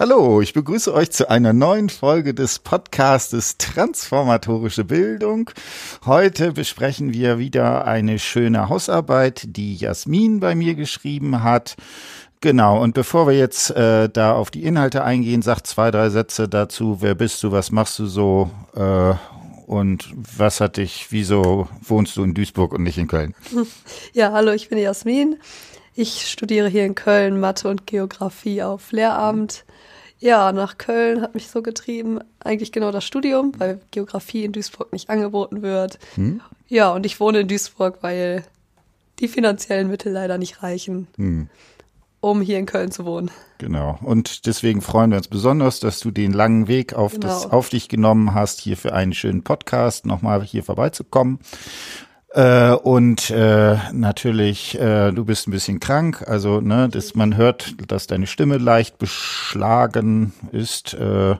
Hallo, ich begrüße euch zu einer neuen Folge des Podcastes Transformatorische Bildung. Heute besprechen wir wieder eine schöne Hausarbeit, die Jasmin bei mir geschrieben hat. Genau, und bevor wir jetzt äh, da auf die Inhalte eingehen, sagt zwei, drei Sätze dazu. Wer bist du, was machst du so äh, und was hat dich, wieso wohnst du in Duisburg und nicht in Köln? Ja, hallo, ich bin Jasmin. Ich studiere hier in Köln Mathe und Geografie auf Lehramt. Ja, nach Köln hat mich so getrieben, eigentlich genau das Studium, weil Geografie in Duisburg nicht angeboten wird. Hm? Ja, und ich wohne in Duisburg, weil die finanziellen Mittel leider nicht reichen, hm. um hier in Köln zu wohnen. Genau. Und deswegen freuen wir uns besonders, dass du den langen Weg auf, genau. das, auf dich genommen hast, hier für einen schönen Podcast nochmal hier vorbeizukommen. Äh, und äh, natürlich, äh, du bist ein bisschen krank, also ne, dass man hört, dass deine Stimme leicht beschlagen ist. Äh,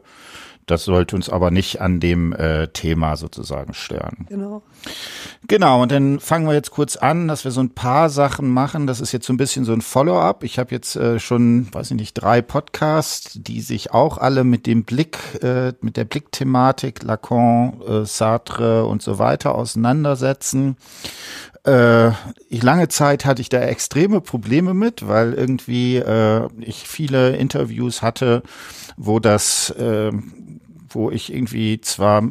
das sollte uns aber nicht an dem äh, Thema sozusagen stören. Genau. Genau, und dann fangen wir jetzt kurz an, dass wir so ein paar Sachen machen. Das ist jetzt so ein bisschen so ein Follow-up. Ich habe jetzt äh, schon, weiß ich nicht, drei Podcasts, die sich auch alle mit dem Blick, äh, mit der Blickthematik Lacan, äh, Sartre und so weiter auseinandersetzen. Äh, ich lange Zeit hatte ich da extreme Probleme mit, weil irgendwie äh, ich viele Interviews hatte, wo das äh, wo ich irgendwie zwar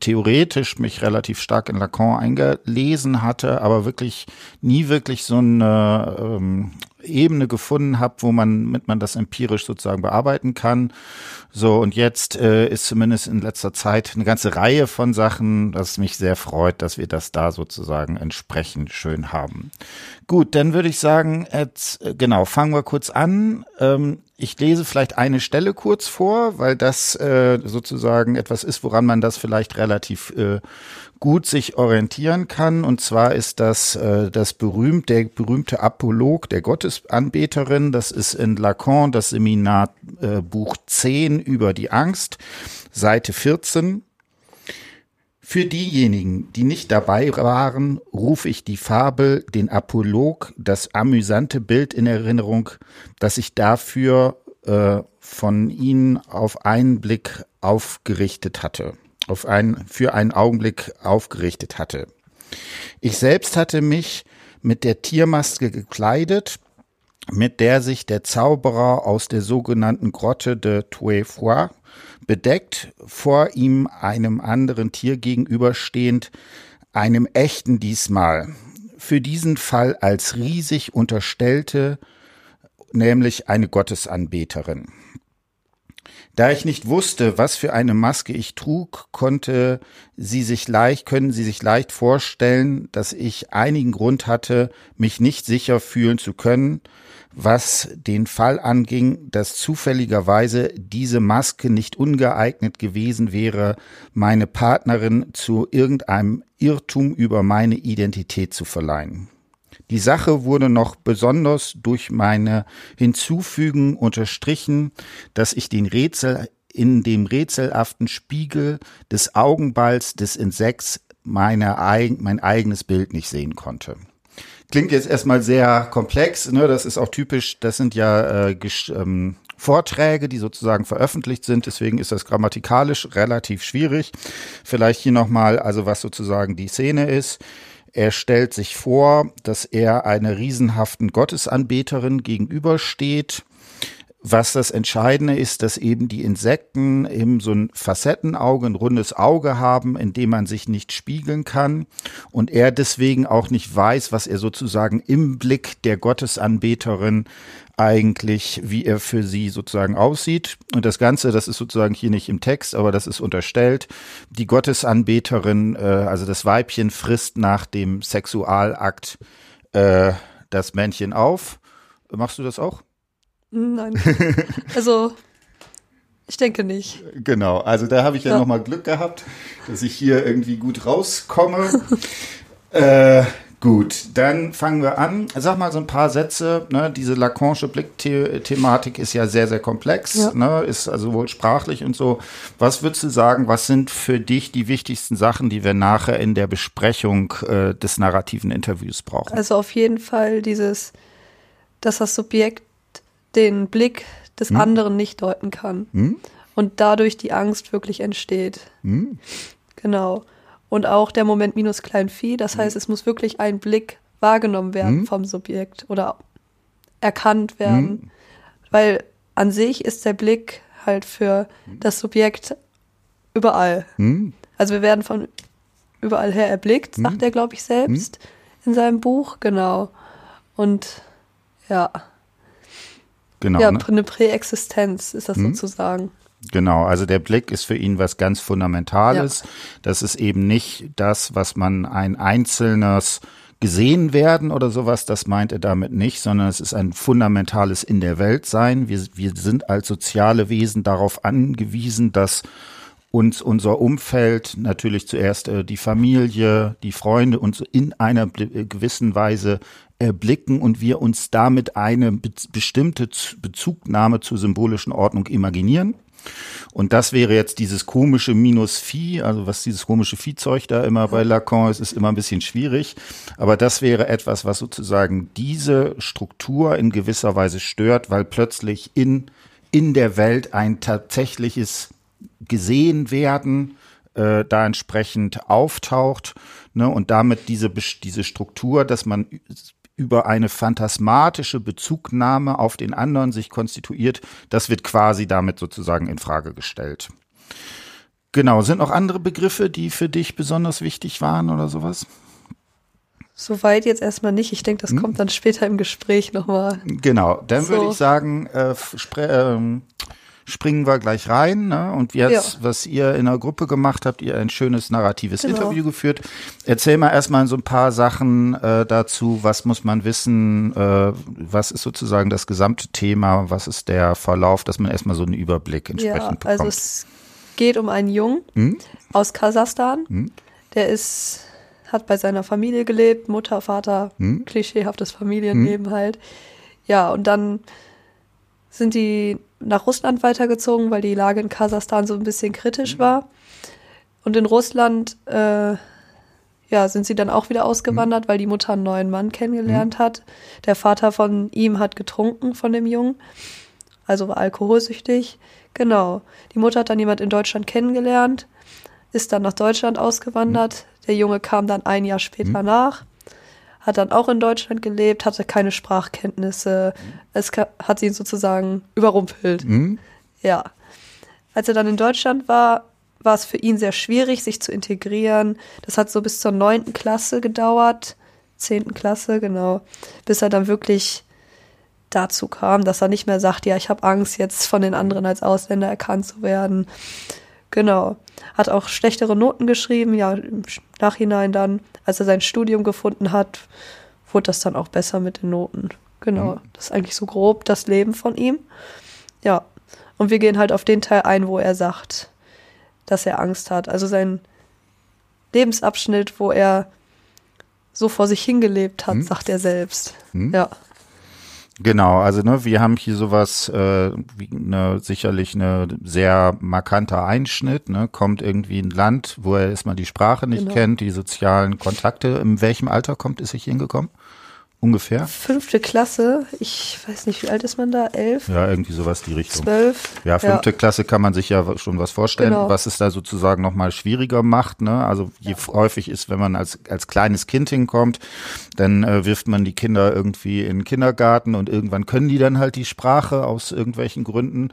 theoretisch mich relativ stark in Lacan eingelesen hatte, aber wirklich nie wirklich so eine ähm, Ebene gefunden habe, wo man mit man das empirisch sozusagen bearbeiten kann. So und jetzt äh, ist zumindest in letzter Zeit eine ganze Reihe von Sachen, das mich sehr freut, dass wir das da sozusagen entsprechend schön haben. Gut, dann würde ich sagen, jetzt, äh, genau, fangen wir kurz an. Ähm, ich lese vielleicht eine Stelle kurz vor, weil das äh, sozusagen etwas ist, woran man das vielleicht relativ äh, gut sich orientieren kann. Und zwar ist das äh, das berühmt, der berühmte Apolog der Gottesanbeterin. Das ist in Lacan das Seminar äh, Buch 10 über die Angst, Seite 14. Für diejenigen, die nicht dabei waren, rufe ich die Fabel, den Apolog, das amüsante Bild in Erinnerung, das ich dafür äh, von ihnen auf einen Blick aufgerichtet hatte, auf einen, für einen Augenblick aufgerichtet hatte. Ich selbst hatte mich mit der Tiermaske gekleidet, mit der sich der Zauberer aus der sogenannten Grotte de Touefoy bedeckt, vor ihm einem anderen Tier gegenüberstehend, einem echten diesmal, für diesen Fall als riesig unterstellte, nämlich eine Gottesanbeterin. Da ich nicht wusste, was für eine Maske ich trug, konnte sie sich leicht, können Sie sich leicht vorstellen, dass ich einigen Grund hatte, mich nicht sicher fühlen zu können, was den Fall anging, dass zufälligerweise diese Maske nicht ungeeignet gewesen wäre, meine Partnerin zu irgendeinem Irrtum über meine Identität zu verleihen. Die Sache wurde noch besonders durch meine Hinzufügen unterstrichen, dass ich den Rätsel in dem rätselhaften Spiegel des Augenballs des Insekts meine, mein eigenes Bild nicht sehen konnte. Klingt jetzt erstmal sehr komplex, ne? Das ist auch typisch, das sind ja äh, ähm, Vorträge, die sozusagen veröffentlicht sind. Deswegen ist das grammatikalisch relativ schwierig. Vielleicht hier nochmal, also was sozusagen die Szene ist. Er stellt sich vor, dass er einer riesenhaften Gottesanbeterin gegenübersteht was das Entscheidende ist, dass eben die Insekten eben so ein Facettenauge, ein rundes Auge haben, in dem man sich nicht spiegeln kann und er deswegen auch nicht weiß, was er sozusagen im Blick der Gottesanbeterin eigentlich, wie er für sie sozusagen aussieht. Und das Ganze, das ist sozusagen hier nicht im Text, aber das ist unterstellt. Die Gottesanbeterin, äh, also das Weibchen, frisst nach dem Sexualakt äh, das Männchen auf. Machst du das auch? Nein. Also, ich denke nicht. Genau, also da habe ich ja, ja. nochmal Glück gehabt, dass ich hier irgendwie gut rauskomme. äh, gut, dann fangen wir an. Sag mal so ein paar Sätze. Ne? Diese Lacanische Blickthematik ist ja sehr, sehr komplex, ja. ne? ist also wohl sprachlich und so. Was würdest du sagen, was sind für dich die wichtigsten Sachen, die wir nachher in der Besprechung äh, des narrativen Interviews brauchen? Also auf jeden Fall dieses, dass das Subjekt den Blick des hm? anderen nicht deuten kann. Hm? Und dadurch die Angst wirklich entsteht. Hm? Genau. Und auch der Moment minus klein Vieh, das hm? heißt, es muss wirklich ein Blick wahrgenommen werden hm? vom Subjekt oder erkannt werden. Hm? Weil an sich ist der Blick halt für das Subjekt überall. Also wir werden von überall her erblickt, sagt er, glaube ich, selbst in seinem Buch, genau. Und ja. Genau. Ja, ne? eine Präexistenz ist das hm? sozusagen. Genau, also der Blick ist für ihn was ganz Fundamentales. Ja. Das ist eben nicht das, was man ein einzelnes gesehen werden oder sowas, das meint er damit nicht, sondern es ist ein fundamentales in der Welt sein. Wir, wir sind als soziale Wesen darauf angewiesen, dass uns unser Umfeld, natürlich zuerst äh, die Familie, die Freunde uns in einer gewissen Weise erblicken und wir uns damit eine be bestimmte Bezugnahme zur symbolischen Ordnung imaginieren. Und das wäre jetzt dieses komische Minus Phi, also was dieses komische Viehzeug da immer bei Lacan ist, ist immer ein bisschen schwierig. Aber das wäre etwas, was sozusagen diese Struktur in gewisser Weise stört, weil plötzlich in, in der Welt ein tatsächliches gesehen werden, äh, da entsprechend auftaucht ne, und damit diese, diese Struktur, dass man über eine phantasmatische Bezugnahme auf den anderen sich konstituiert, das wird quasi damit sozusagen in Frage gestellt. Genau, sind noch andere Begriffe, die für dich besonders wichtig waren oder sowas? Soweit jetzt erstmal nicht. Ich denke, das hm? kommt dann später im Gespräch nochmal. Genau, dann so. würde ich sagen, äh, äh, springen wir gleich rein. Ne? Und jetzt, ja. was ihr in der Gruppe gemacht habt, ihr ein schönes narratives genau. Interview geführt. Erzähl mal erstmal so ein paar Sachen äh, dazu. Was muss man wissen? Äh, was ist sozusagen das gesamte Thema? Was ist der Verlauf, dass man erstmal so einen Überblick entsprechend ja, bekommt? Also es geht um einen Jungen hm? aus Kasachstan. Hm? Der ist hat bei seiner Familie gelebt, Mutter, Vater, hm? klischeehaftes Familienleben hm? halt. Ja, und dann sind die nach Russland weitergezogen, weil die Lage in Kasachstan so ein bisschen kritisch mhm. war. Und in Russland äh, ja, sind sie dann auch wieder ausgewandert, mhm. weil die Mutter einen neuen Mann kennengelernt mhm. hat. Der Vater von ihm hat getrunken von dem Jungen, also war alkoholsüchtig. Genau. Die Mutter hat dann jemand in Deutschland kennengelernt, ist dann nach Deutschland ausgewandert. Der Junge kam dann ein Jahr später nach hat dann auch in Deutschland gelebt, hatte keine Sprachkenntnisse. Es hat ihn sozusagen überrumpelt. Mhm. Ja. Als er dann in Deutschland war, war es für ihn sehr schwierig, sich zu integrieren. Das hat so bis zur neunten Klasse gedauert, zehnten Klasse, genau, bis er dann wirklich dazu kam, dass er nicht mehr sagt, ja, ich habe Angst, jetzt von den anderen als Ausländer erkannt zu werden. Genau. Hat auch schlechtere Noten geschrieben, ja, im Nachhinein dann, als er sein Studium gefunden hat, wurde das dann auch besser mit den Noten. Genau. Mhm. Das ist eigentlich so grob das Leben von ihm. Ja. Und wir gehen halt auf den Teil ein, wo er sagt, dass er Angst hat. Also sein Lebensabschnitt, wo er so vor sich hingelebt hat, mhm. sagt er selbst. Mhm. Ja. Genau, also ne, wir haben hier sowas, äh, wie ne, sicherlich eine sehr markanter Einschnitt, ne, kommt irgendwie ein Land, wo er erstmal die Sprache nicht genau. kennt, die sozialen Kontakte. In welchem Alter kommt, ist er hier hingekommen? Ungefähr? Fünfte Klasse. Ich weiß nicht, wie alt ist man da? Elf? Ja, irgendwie sowas die Richtung. Zwölf. Ja, fünfte ja. Klasse kann man sich ja schon was vorstellen, genau. was es da sozusagen nochmal schwieriger macht. Ne? Also je ja. häufig ist, wenn man als, als kleines Kind hinkommt, dann äh, wirft man die Kinder irgendwie in den Kindergarten und irgendwann können die dann halt die Sprache aus irgendwelchen Gründen.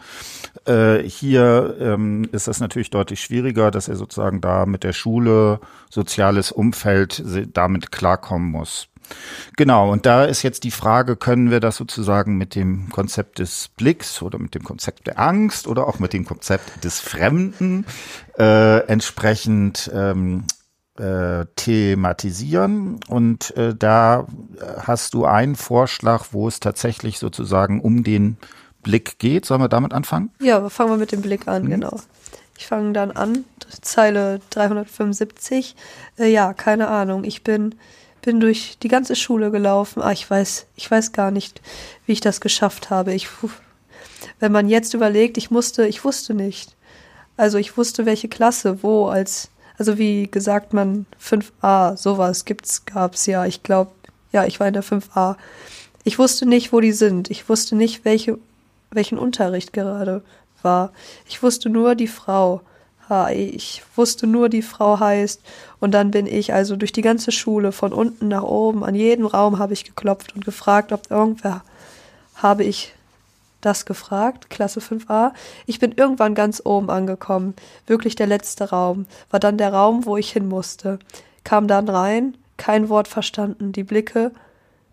Äh, hier ähm, ist das natürlich deutlich schwieriger, dass er sozusagen da mit der Schule, soziales Umfeld damit klarkommen muss. Genau, und da ist jetzt die Frage, können wir das sozusagen mit dem Konzept des Blicks oder mit dem Konzept der Angst oder auch mit dem Konzept des Fremden äh, entsprechend ähm, äh, thematisieren. Und äh, da hast du einen Vorschlag, wo es tatsächlich sozusagen um den Blick geht. Sollen wir damit anfangen? Ja, fangen wir mit dem Blick an, mhm. genau. Ich fange dann an, Zeile 375. Äh, ja, keine Ahnung. Ich bin bin durch die ganze Schule gelaufen. Ah, ich weiß, ich weiß gar nicht, wie ich das geschafft habe. Ich, wenn man jetzt überlegt, ich musste, ich wusste nicht. Also ich wusste, welche Klasse, wo, als, also wie gesagt man 5a, sowas gibt's, gab's ja. Ich glaube, ja, ich war in der 5a. Ich wusste nicht, wo die sind. Ich wusste nicht, welche, welchen Unterricht gerade war. Ich wusste nur, die Frau. Ich wusste nur, die Frau heißt. Und dann bin ich also durch die ganze Schule von unten nach oben, an jedem Raum habe ich geklopft und gefragt, ob irgendwer habe ich das gefragt, Klasse 5a. Ich bin irgendwann ganz oben angekommen. Wirklich der letzte Raum. War dann der Raum, wo ich hin musste. Kam dann rein, kein Wort verstanden. Die Blicke,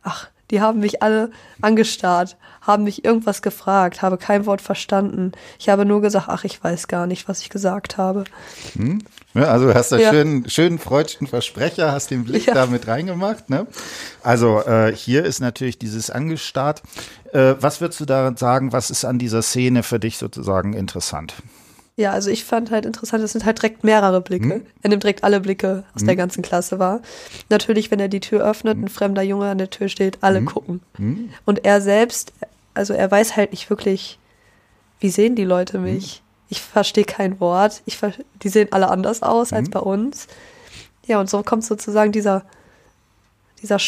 ach, die haben mich alle angestarrt, haben mich irgendwas gefragt, habe kein Wort verstanden. Ich habe nur gesagt, ach, ich weiß gar nicht, was ich gesagt habe. Hm? Ja, also du hast da ja. schönen, schönen freudschen Versprecher, hast den Blick ja. da mit reingemacht. Ne? Also äh, hier ist natürlich dieses angestarrt. Äh, was würdest du da sagen, was ist an dieser Szene für dich sozusagen interessant? Ja, also ich fand halt interessant, es sind halt direkt mehrere Blicke. Hm? Er nimmt direkt alle Blicke aus hm? der ganzen Klasse wahr. Natürlich, wenn er die Tür öffnet, hm? ein fremder Junge an der Tür steht, alle hm? gucken. Hm? Und er selbst, also er weiß halt nicht wirklich, wie sehen die Leute mich. Ich verstehe kein Wort. Ich die sehen alle anders aus als bei uns. Ja, und so kommt sozusagen dieser, dieser,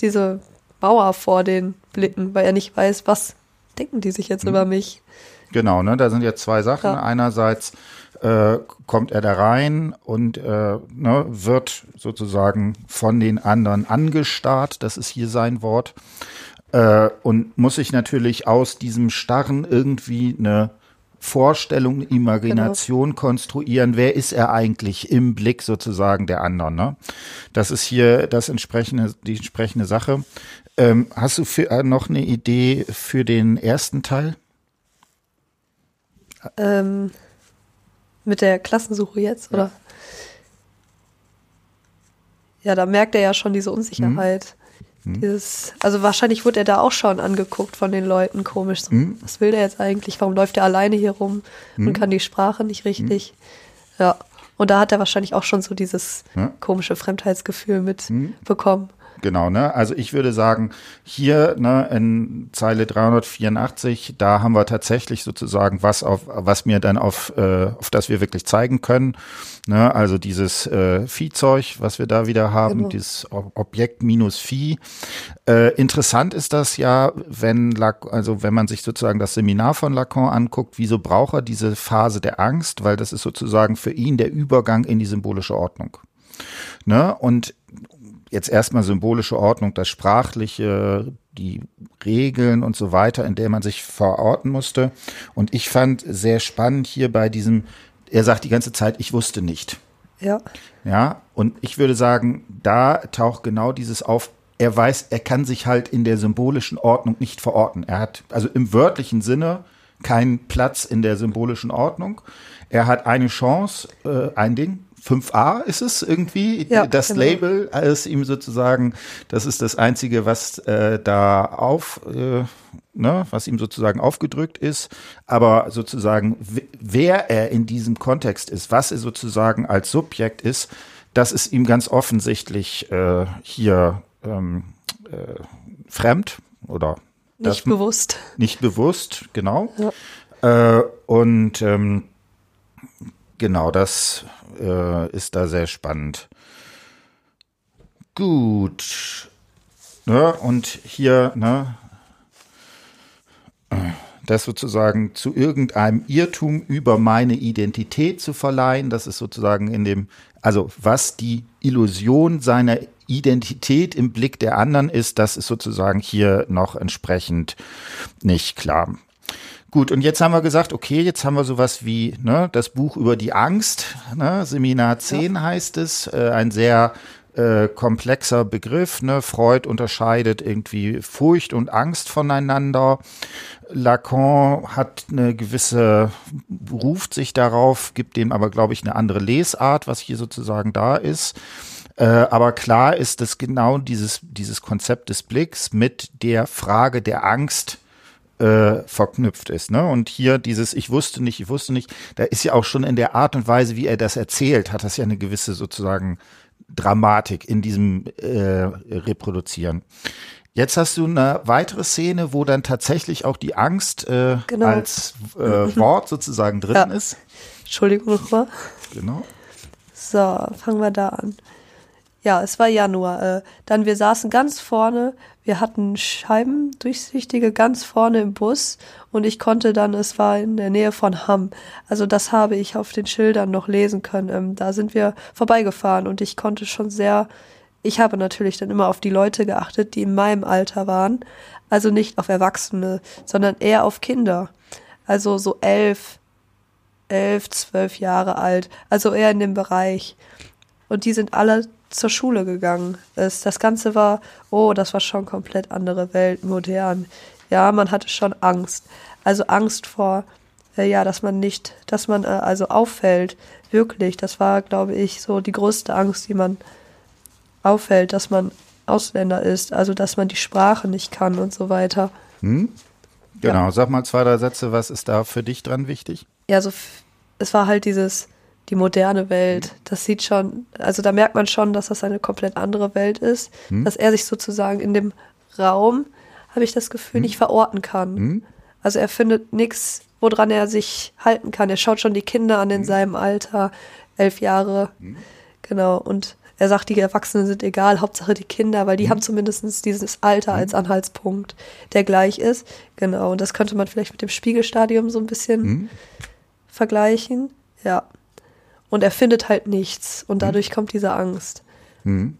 diese Mauer vor den Blicken, weil er nicht weiß, was denken die sich jetzt über mich. Genau, ne, da sind jetzt zwei Sachen. Ja. Einerseits äh, kommt er da rein und äh, ne, wird sozusagen von den anderen angestarrt, das ist hier sein Wort, äh, und muss sich natürlich aus diesem Starren irgendwie eine Vorstellung, eine Imagination genau. konstruieren. Wer ist er eigentlich im Blick sozusagen der anderen? Ne? Das ist hier das entsprechende, die entsprechende Sache. Ähm, hast du für, äh, noch eine Idee für den ersten Teil? Ähm, mit der Klassensuche jetzt, oder? Ja. da merkt er ja schon diese Unsicherheit. Mhm. Dieses, also wahrscheinlich wurde er da auch schon angeguckt von den Leuten, komisch. So, mhm. Was will der jetzt eigentlich? Warum läuft er alleine hier rum mhm. und kann die Sprache nicht richtig? Mhm. Ja. Und da hat er wahrscheinlich auch schon so dieses ja. komische Fremdheitsgefühl mitbekommen. Genau, ne? Also ich würde sagen, hier ne, in Zeile 384, da haben wir tatsächlich sozusagen was auf, was mir dann auf, äh, auf das wir wirklich zeigen können. Ne? Also dieses äh, Viehzeug, was wir da wieder haben, genau. dieses Objekt minus Vieh. Äh, interessant ist das ja, wenn Lac also wenn man sich sozusagen das Seminar von Lacan anguckt, wieso braucht er diese Phase der Angst? Weil das ist sozusagen für ihn der Übergang in die symbolische Ordnung. Ne? Und jetzt erstmal symbolische Ordnung, das Sprachliche, die Regeln und so weiter, in der man sich verorten musste. Und ich fand sehr spannend hier bei diesem, er sagt die ganze Zeit, ich wusste nicht. Ja. Ja, und ich würde sagen, da taucht genau dieses auf, er weiß, er kann sich halt in der symbolischen Ordnung nicht verorten. Er hat also im wörtlichen Sinne keinen Platz in der symbolischen Ordnung. Er hat eine Chance, äh, ein Ding, 5a ist es irgendwie, ja, das genau. Label ist ihm sozusagen, das ist das Einzige, was äh, da auf, äh, ne, was ihm sozusagen aufgedrückt ist, aber sozusagen, wer er in diesem Kontext ist, was er sozusagen als Subjekt ist, das ist ihm ganz offensichtlich äh, hier ähm, äh, fremd oder nicht bewusst. Nicht bewusst, genau. Ja. Äh, und ähm, genau, das äh, ist da sehr spannend. Gut. Ne, und hier, ne, das sozusagen zu irgendeinem Irrtum über meine Identität zu verleihen, das ist sozusagen in dem, also was die Illusion seiner Identität im Blick der anderen ist, das ist sozusagen hier noch entsprechend nicht klar. Gut, und jetzt haben wir gesagt, okay, jetzt haben wir sowas wie ne, das Buch über die Angst, ne, Seminar 10 ja. heißt es, äh, ein sehr äh, komplexer Begriff. Ne? Freud unterscheidet irgendwie Furcht und Angst voneinander. Lacan hat eine gewisse, ruft sich darauf, gibt dem aber, glaube ich, eine andere Lesart, was hier sozusagen da ist. Äh, aber klar ist, dass genau dieses, dieses Konzept des Blicks mit der Frage der Angst äh, verknüpft ist. Ne? Und hier dieses Ich wusste nicht, ich wusste nicht, da ist ja auch schon in der Art und Weise, wie er das erzählt, hat das ja eine gewisse sozusagen Dramatik in diesem äh, Reproduzieren. Jetzt hast du eine weitere Szene, wo dann tatsächlich auch die Angst äh, genau. als äh, Wort sozusagen drin ja. ist. Entschuldigung nochmal. Genau. So, fangen wir da an. Ja, es war Januar. Äh, dann wir saßen ganz vorne, wir hatten Scheiben durchsichtige ganz vorne im Bus und ich konnte dann, es war in der Nähe von Hamm. Also das habe ich auf den Schildern noch lesen können. Ähm, da sind wir vorbeigefahren und ich konnte schon sehr, ich habe natürlich dann immer auf die Leute geachtet, die in meinem Alter waren. Also nicht auf Erwachsene, sondern eher auf Kinder. Also so elf, elf, zwölf Jahre alt. Also eher in dem Bereich. Und die sind alle zur Schule gegangen ist. Das Ganze war, oh, das war schon komplett andere Welt, modern. Ja, man hatte schon Angst. Also Angst vor, äh, ja, dass man nicht, dass man äh, also auffällt. Wirklich, das war, glaube ich, so die größte Angst, die man auffällt, dass man Ausländer ist, also dass man die Sprache nicht kann und so weiter. Hm? Genau, ja. sag mal zwei, drei Sätze, was ist da für dich dran wichtig? Ja, so es war halt dieses, die moderne Welt. Das sieht schon, also da merkt man schon, dass das eine komplett andere Welt ist, hm. dass er sich sozusagen in dem Raum, habe ich das Gefühl, hm. nicht verorten kann. Hm. Also er findet nichts, woran er sich halten kann. Er schaut schon die Kinder an in hm. seinem Alter, elf Jahre. Hm. Genau. Und er sagt, die Erwachsenen sind egal, Hauptsache die Kinder, weil die haben zumindest dieses Alter als Anhaltspunkt, der gleich ist. Genau. Und das könnte man vielleicht mit dem Spiegelstadium so ein bisschen vergleichen. Ja. Und er findet halt nichts und mhm. dadurch mhm. kommt diese Angst. Mhm.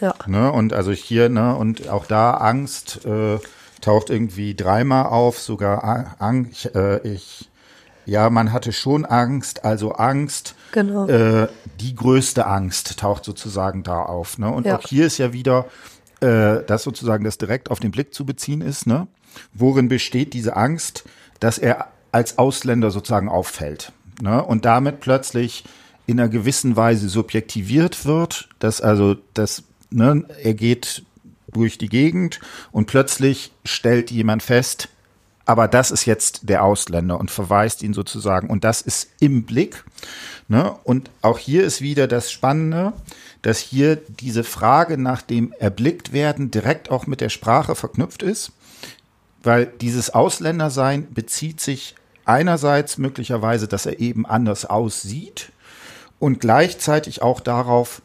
Ja. Ne, und also hier, ne, und auch da Angst äh, taucht irgendwie dreimal auf, sogar Angst, äh, ich, ja, man hatte schon Angst, also Angst, genau. äh, die größte Angst taucht sozusagen da auf. Ne? Und ja. auch hier ist ja wieder, äh, dass sozusagen das direkt auf den Blick zu beziehen ist. Ne? Worin besteht diese Angst, dass er als Ausländer sozusagen auffällt? Ne? und damit plötzlich in einer gewissen Weise subjektiviert wird, dass also das, ne, er geht durch die Gegend und plötzlich stellt jemand fest, aber das ist jetzt der Ausländer und verweist ihn sozusagen und das ist im Blick. Ne? Und auch hier ist wieder das Spannende, dass hier diese Frage nach dem Erblicktwerden direkt auch mit der Sprache verknüpft ist, weil dieses Ausländersein bezieht sich einerseits möglicherweise, dass er eben anders aussieht und gleichzeitig auch darauf,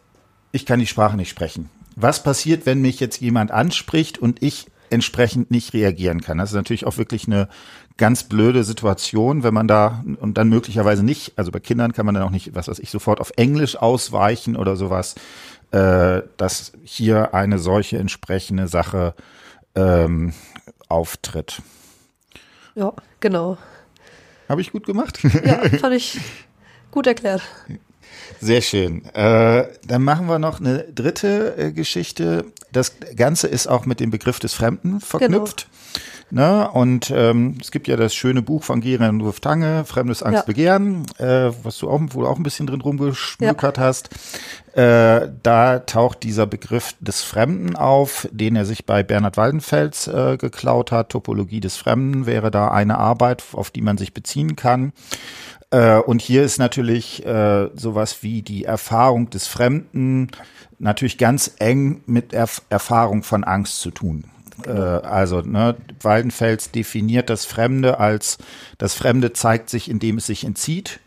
ich kann die Sprache nicht sprechen. Was passiert, wenn mich jetzt jemand anspricht und ich entsprechend nicht reagieren kann? Das ist natürlich auch wirklich eine ganz blöde Situation, wenn man da und dann möglicherweise nicht, also bei Kindern kann man dann auch nicht, was weiß ich, sofort auf Englisch ausweichen oder sowas, äh, dass hier eine solche entsprechende Sache ähm, auftritt. Ja, genau. Habe ich gut gemacht? Ja, fand ich gut erklärt. Sehr schön. Äh, dann machen wir noch eine dritte äh, Geschichte. Das Ganze ist auch mit dem Begriff des Fremden verknüpft. Genau. Ne? Und ähm, es gibt ja das schöne Buch von Geren Rudolf Tange, Fremdes Angst, ja. Begehren, äh, was du auch wohl auch ein bisschen drin rumgeschmückert ja. hast. Äh, da taucht dieser Begriff des Fremden auf, den er sich bei Bernhard Waldenfels äh, geklaut hat. Topologie des Fremden wäre da eine Arbeit, auf die man sich beziehen kann. Äh, und hier ist natürlich äh, sowas wie die Erfahrung des Fremden natürlich ganz eng mit Erf Erfahrung von Angst zu tun. Äh, also ne, Waldenfels definiert das Fremde als das Fremde zeigt sich, indem es sich entzieht.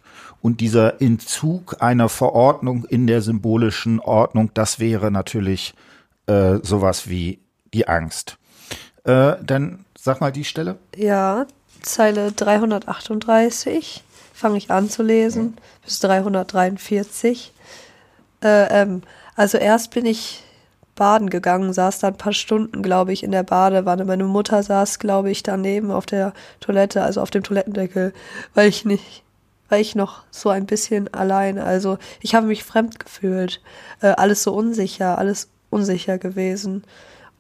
Und dieser Entzug einer Verordnung in der symbolischen Ordnung, das wäre natürlich äh, sowas wie die Angst. Äh, dann sag mal die Stelle. Ja, Zeile 338 fange ich an zu lesen bis 343. Äh, ähm, also erst bin ich baden gegangen, saß da ein paar Stunden, glaube ich, in der Badewanne. Meine Mutter saß, glaube ich, daneben auf der Toilette, also auf dem Toilettendeckel, weil ich nicht, weil ich noch so ein bisschen allein, also ich habe mich fremd gefühlt, äh, alles so unsicher, alles unsicher gewesen.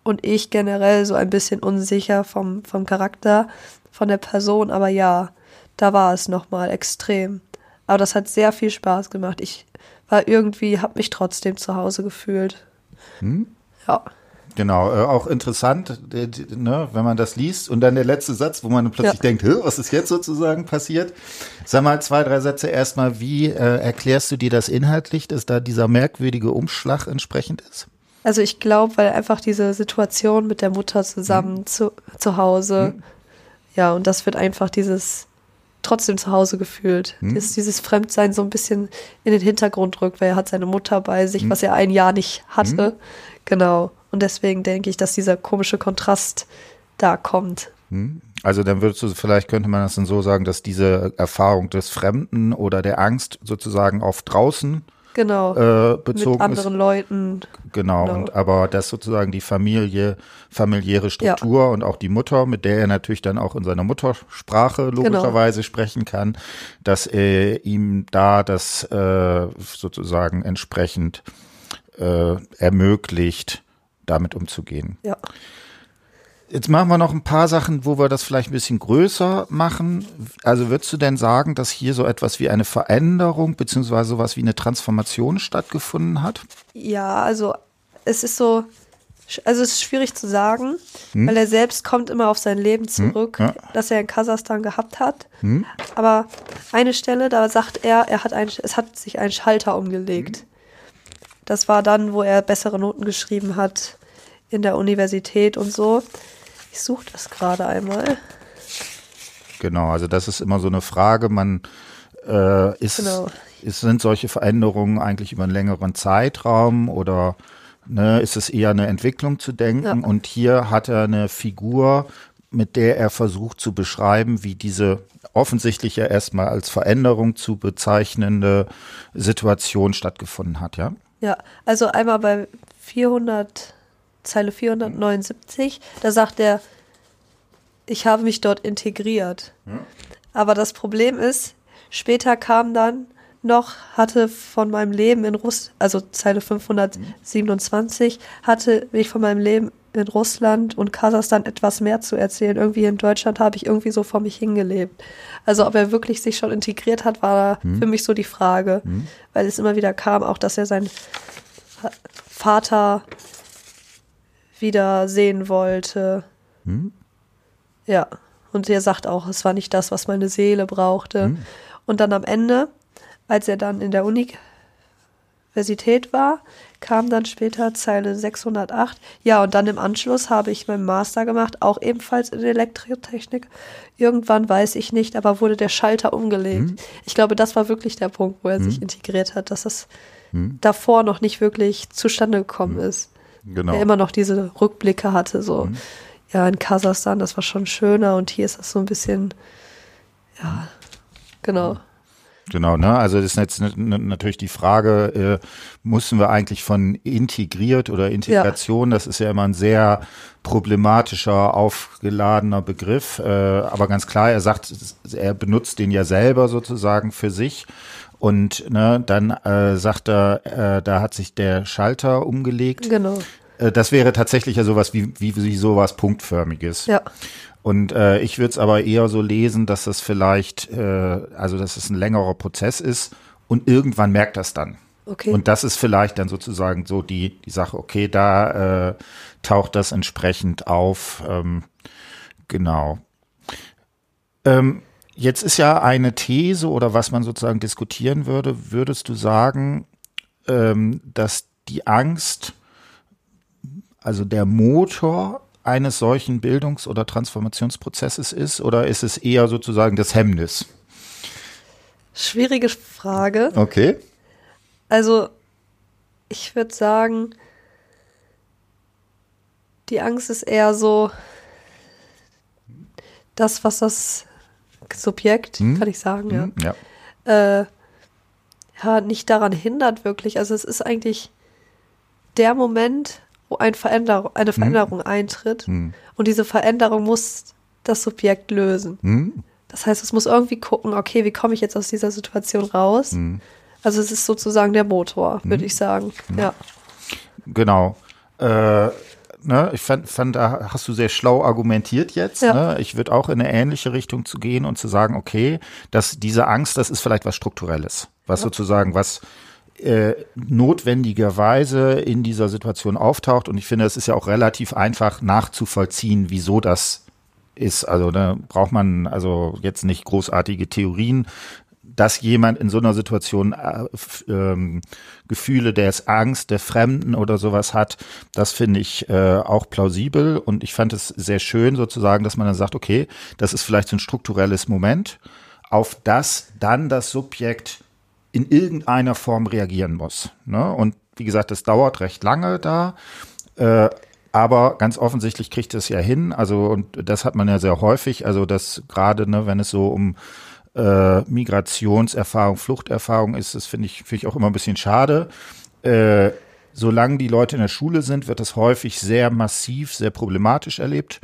Und ich generell so ein bisschen unsicher vom, vom Charakter, von der Person, aber ja, da war es nochmal extrem. Aber das hat sehr viel Spaß gemacht. Ich war irgendwie, habe mich trotzdem zu Hause gefühlt. Hm? Ja. Genau, äh, auch interessant, äh, ne, wenn man das liest und dann der letzte Satz, wo man plötzlich ja. denkt, was ist jetzt sozusagen passiert? Sag mal zwei, drei Sätze erstmal, wie äh, erklärst du dir das inhaltlich, dass da dieser merkwürdige Umschlag entsprechend ist? Also ich glaube, weil einfach diese Situation mit der Mutter zusammen hm. zu, zu Hause, hm. ja, und das wird einfach dieses trotzdem zu Hause gefühlt. Hm. Dass dieses Fremdsein so ein bisschen in den Hintergrund rückt, weil er hat seine Mutter bei sich, Hm. was er ein Jahr nicht hatte. Genau. Und deswegen denke ich, dass dieser komische Kontrast da kommt. Also dann würdest du, vielleicht könnte man das dann so sagen, dass diese Erfahrung des Fremden oder der Angst sozusagen auf draußen Genau. äh, Mit bezogen anderen ist. Leuten. Genau, Genau. und aber das sozusagen die Familie, familiäre Struktur und auch die Mutter, mit der er natürlich dann auch in seiner Muttersprache Genau. logischerweise sprechen kann, dass er ihm da das äh, sozusagen entsprechend äh, ermöglicht, damit umzugehen. Ja. Jetzt machen wir noch ein paar Sachen, wo wir das vielleicht ein bisschen größer machen. Also würdest du denn sagen, dass hier so etwas wie eine Veränderung beziehungsweise sowas wie eine Transformation stattgefunden hat? Ja, also es ist so, also es ist schwierig zu sagen, weil er selbst kommt immer auf sein Leben zurück, ja. das er in Kasachstan gehabt hat. Aber eine Stelle, da sagt er, er hat ein, es hat sich ein Schalter umgelegt. Das war dann, wo er bessere Noten geschrieben hat in der Universität und so. Ich suche das gerade einmal. Genau, also das ist immer so eine Frage. Man äh, ist, Genau. ist, sind solche Veränderungen eigentlich über einen längeren Zeitraum oder ne, ist es eher eine Entwicklung zu denken? Ja. Und hier hat er eine Figur, mit der er versucht zu beschreiben, wie diese offensichtlich ja erstmal als Veränderung zu bezeichnende Situation stattgefunden hat, ja? Ja, also einmal bei 400, Zeile 479, da sagt er, ich habe mich dort integriert. Aber das Problem ist, später kam dann noch, hatte von meinem Leben in Russland, also Zeile 527, hatte mich von meinem Leben in Russland und Kasachstan etwas mehr zu erzählen. Irgendwie in Deutschland habe ich irgendwie so vor mich hingelebt. Also ob er wirklich sich schon integriert hat, war für mich so die Frage, weil es immer wieder kam, auch dass er seinen Vater wieder sehen wollte. Ja, und er sagt auch, es war nicht das, was meine Seele brauchte. Und dann am Ende, als er dann in der Universität war, kam dann später Zeile 608. Ja, und dann im Anschluss habe ich meinen Master gemacht, auch ebenfalls in Elektrotechnik. Irgendwann weiß ich nicht, aber wurde der Schalter umgelegt. Ich glaube, das war wirklich der Punkt, wo er sich integriert hat, dass das davor noch nicht wirklich zustande gekommen ist. Genau. Er immer noch diese Rückblicke hatte, so, ja, in Kasachstan, das war schon schöner und hier ist das so ein bisschen, ja, genau. Genau, ne? Also das ist jetzt natürlich die Frage, äh, müssen wir eigentlich von integriert oder Integration, das ist ja immer ein sehr problematischer, aufgeladener Begriff. Äh, aber ganz klar, er sagt, er benutzt den ja selber sozusagen für sich. Und ne, dann äh, sagt er, äh, da hat sich der Schalter umgelegt. Genau. Äh, das wäre tatsächlich ja sowas wie, wie, wie sowas Punktförmiges. Ja, Und äh, ich würde es aber eher so lesen, dass das vielleicht, äh, also dass es ein längerer Prozess ist und irgendwann merkt das dann. okay. Und das ist vielleicht dann sozusagen so die, die Sache, okay, da äh, taucht das entsprechend auf. Ähm, genau. Ähm, jetzt ist ja eine These oder was man sozusagen diskutieren würde, würdest du sagen, ähm, dass die Angst, also der Motor eines solchen Bildungs- oder Transformationsprozesses ist oder ist es eher sozusagen das Hemmnis? Schwierige Frage. Okay. Also, ich würde sagen, die Angst ist eher so das, was das Subjekt, kann ich sagen, ja, Hm, ja. äh, ja, nicht daran hindert wirklich. Also es ist eigentlich der Moment, wo ein Veränderung, eine Veränderung eintritt Hm. und diese Veränderung muss das Subjekt lösen. Hm. Das heißt, es muss irgendwie gucken, okay, wie komme ich jetzt aus dieser Situation raus? Hm. Also es ist sozusagen der Motor, würde ich sagen. Ja. Genau. Äh, ne, ich fand, fand, da hast du sehr schlau argumentiert jetzt. Ja. Ne? Ich würde auch in eine ähnliche Richtung zu gehen und zu sagen, okay, dass diese Angst, das ist vielleicht was Strukturelles, was sozusagen was äh, notwendigerweise in dieser Situation auftaucht. Und ich finde, es ist ja auch relativ einfach nachzuvollziehen, wieso das ist. Also da braucht man also jetzt nicht großartige Theorien dass jemand in so einer Situation äh, ähm, Gefühle des Angst, der Fremden oder sowas hat, das finde ich äh, auch plausibel und ich fand es sehr schön sozusagen, dass man dann sagt, okay, das ist vielleicht so ein strukturelles Moment, auf das dann das Subjekt in irgendeiner Form reagieren muss. Ne? Und wie gesagt, das dauert recht lange da. Äh, aber ganz offensichtlich kriegt es ja hin. Also, und das hat man ja sehr häufig. Also, dass gerade, ne, wenn es so um äh, Migrationserfahrung, Fluchterfahrung ist, das finde ich, finde ich auch immer ein bisschen schade. Äh, solange die Leute in der Schule sind, wird das häufig sehr massiv, sehr problematisch erlebt.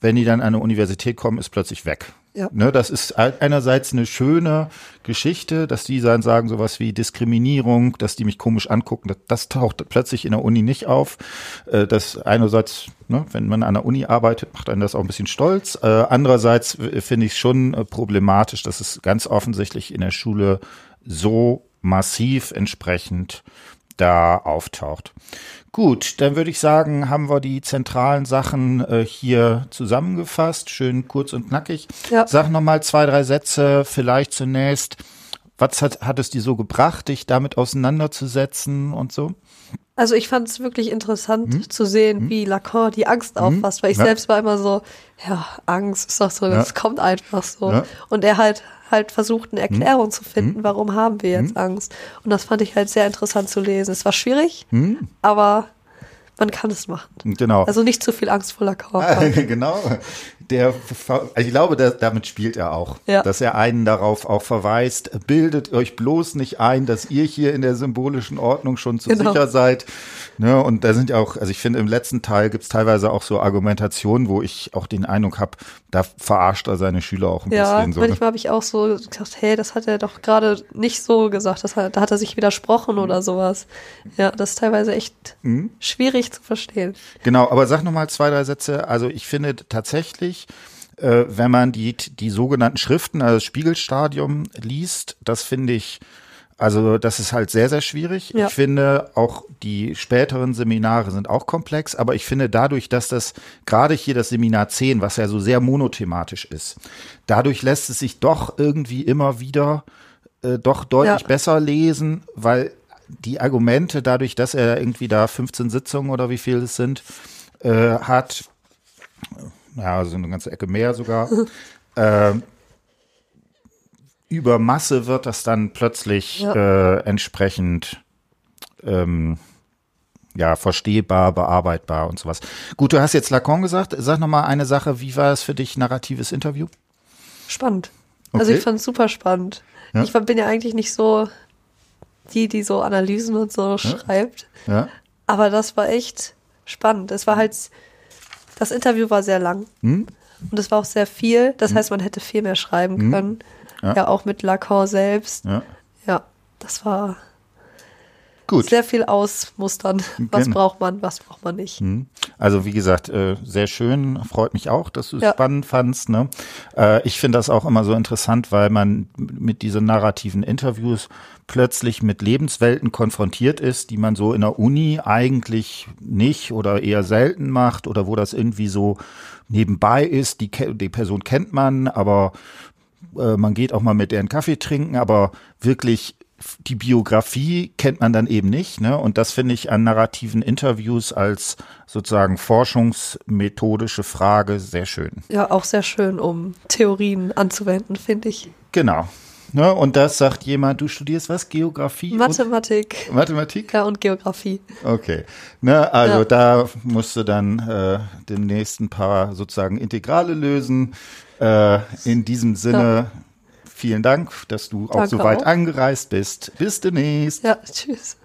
Wenn die dann an eine Universität kommen, ist plötzlich weg. Ja. Ne, das ist einerseits eine schöne Geschichte, dass die dann sagen sowas wie Diskriminierung, dass die mich komisch angucken. Das, das taucht plötzlich in der Uni nicht auf. Äh, das einerseits, ne, wenn man an der Uni arbeitet, macht einen das auch ein bisschen stolz. Äh, andererseits finde ich es schon äh, problematisch, dass es ganz offensichtlich in der Schule so massiv entsprechend da auftaucht. Gut, dann würde ich sagen, haben wir die zentralen Sachen äh, hier zusammengefasst. Schön kurz und knackig. Ja. Sag noch mal zwei, drei Sätze vielleicht zunächst. Was hat, hat es dir so gebracht, dich damit auseinanderzusetzen und so? Also ich fand es wirklich interessant hm? zu sehen, hm? wie Lacan die Angst hm? auffasst, weil ich ja. selbst war immer so, ja, Angst ist doch so, das ja. kommt einfach so. Ja. Und er halt halt versucht, eine Erklärung hm? zu finden, hm? warum haben wir jetzt hm? Angst. Und das fand ich halt sehr interessant zu lesen. Es war schwierig, aber man kann es machen. Genau. Also nicht zu viel Angst vor Lacan. genau der, also ich glaube, der, damit spielt er auch, ja. dass er einen darauf auch verweist, bildet euch bloß nicht ein, dass ihr hier in der symbolischen Ordnung schon zu genau. sicher seid. Ne, und da sind ja auch, also ich finde, im letzten Teil gibt es teilweise auch so Argumentationen, wo ich auch den Eindruck habe, da verarscht er seine Schüler auch ein ja, bisschen. So, ne? manchmal ne? habe ich auch so gedacht, hey, das hat er doch gerade nicht so gesagt, das hat, da hat er sich widersprochen mhm. oder sowas. Ja, das ist teilweise echt mhm. schwierig zu verstehen. Genau, aber sag nochmal zwei, drei Sätze. Also ich finde tatsächlich, äh, wenn man die, die sogenannten Schriften, also das Spiegelstadium liest, das finde ich, also das ist halt sehr, sehr schwierig. Ja. Ich finde auch die späteren Seminare sind auch komplex, aber ich finde dadurch, dass das gerade hier das Seminar 10, was ja so sehr monothematisch ist, dadurch lässt es sich doch irgendwie immer wieder äh, doch deutlich ja. besser lesen, weil die Argumente dadurch, dass er irgendwie da 15 Sitzungen oder wie viel es sind, äh, hat, ja, also eine ganze Ecke mehr sogar. äh, über Masse wird das dann plötzlich ja. äh, entsprechend ähm, ja, verstehbar, bearbeitbar und sowas. Gut, du hast jetzt Lacan gesagt. Sag noch mal eine Sache. Wie war es für dich, narratives Interview? Spannend. Okay. Also ich fand es super spannend. Ja. Ich bin ja eigentlich nicht so die, die so Analysen und so ja. schreibt. Ja. Aber das war echt spannend. Es war halt das Interview war sehr lang hm? und es war auch sehr viel. Das hm? heißt, man hätte viel mehr schreiben hm? können. Ja. ja. auch mit Lacan selbst. Ja, ja das war Gut. Sehr viel ausmustern. Was genau. braucht man, was braucht man nicht. Hm. Also wie gesagt, äh, sehr schön. Freut mich auch, dass du es ja. spannend fandst. Ne? Äh, ich finde das auch immer so interessant, weil man mit diesen narrativen Interviews plötzlich mit Lebenswelten konfrontiert ist, die man so in der Uni eigentlich nicht oder eher selten macht oder wo das irgendwie so nebenbei ist. Die, die Person kennt man, aber äh, man geht auch mal mit deren Kaffee trinken, aber wirklich die Biografie kennt man dann eben nicht. Ne? Und das finde ich an narrativen Interviews als sozusagen forschungsmethodische Frage sehr schön. Ja, auch sehr schön, um Theorien anzuwenden, finde ich. Genau. Ne, und das sagt jemand, du studierst was? Geografie? Mathematik. Mathematik? Ja, und Geografie. Okay. Ne, also ja. da musst du dann äh, demnächst ein paar sozusagen Integrale lösen. Äh, in diesem Sinne. Ja Vielen Dank, dass du Danke auch so weit auch. angereist bist. Bis demnächst. Ja, tschüss.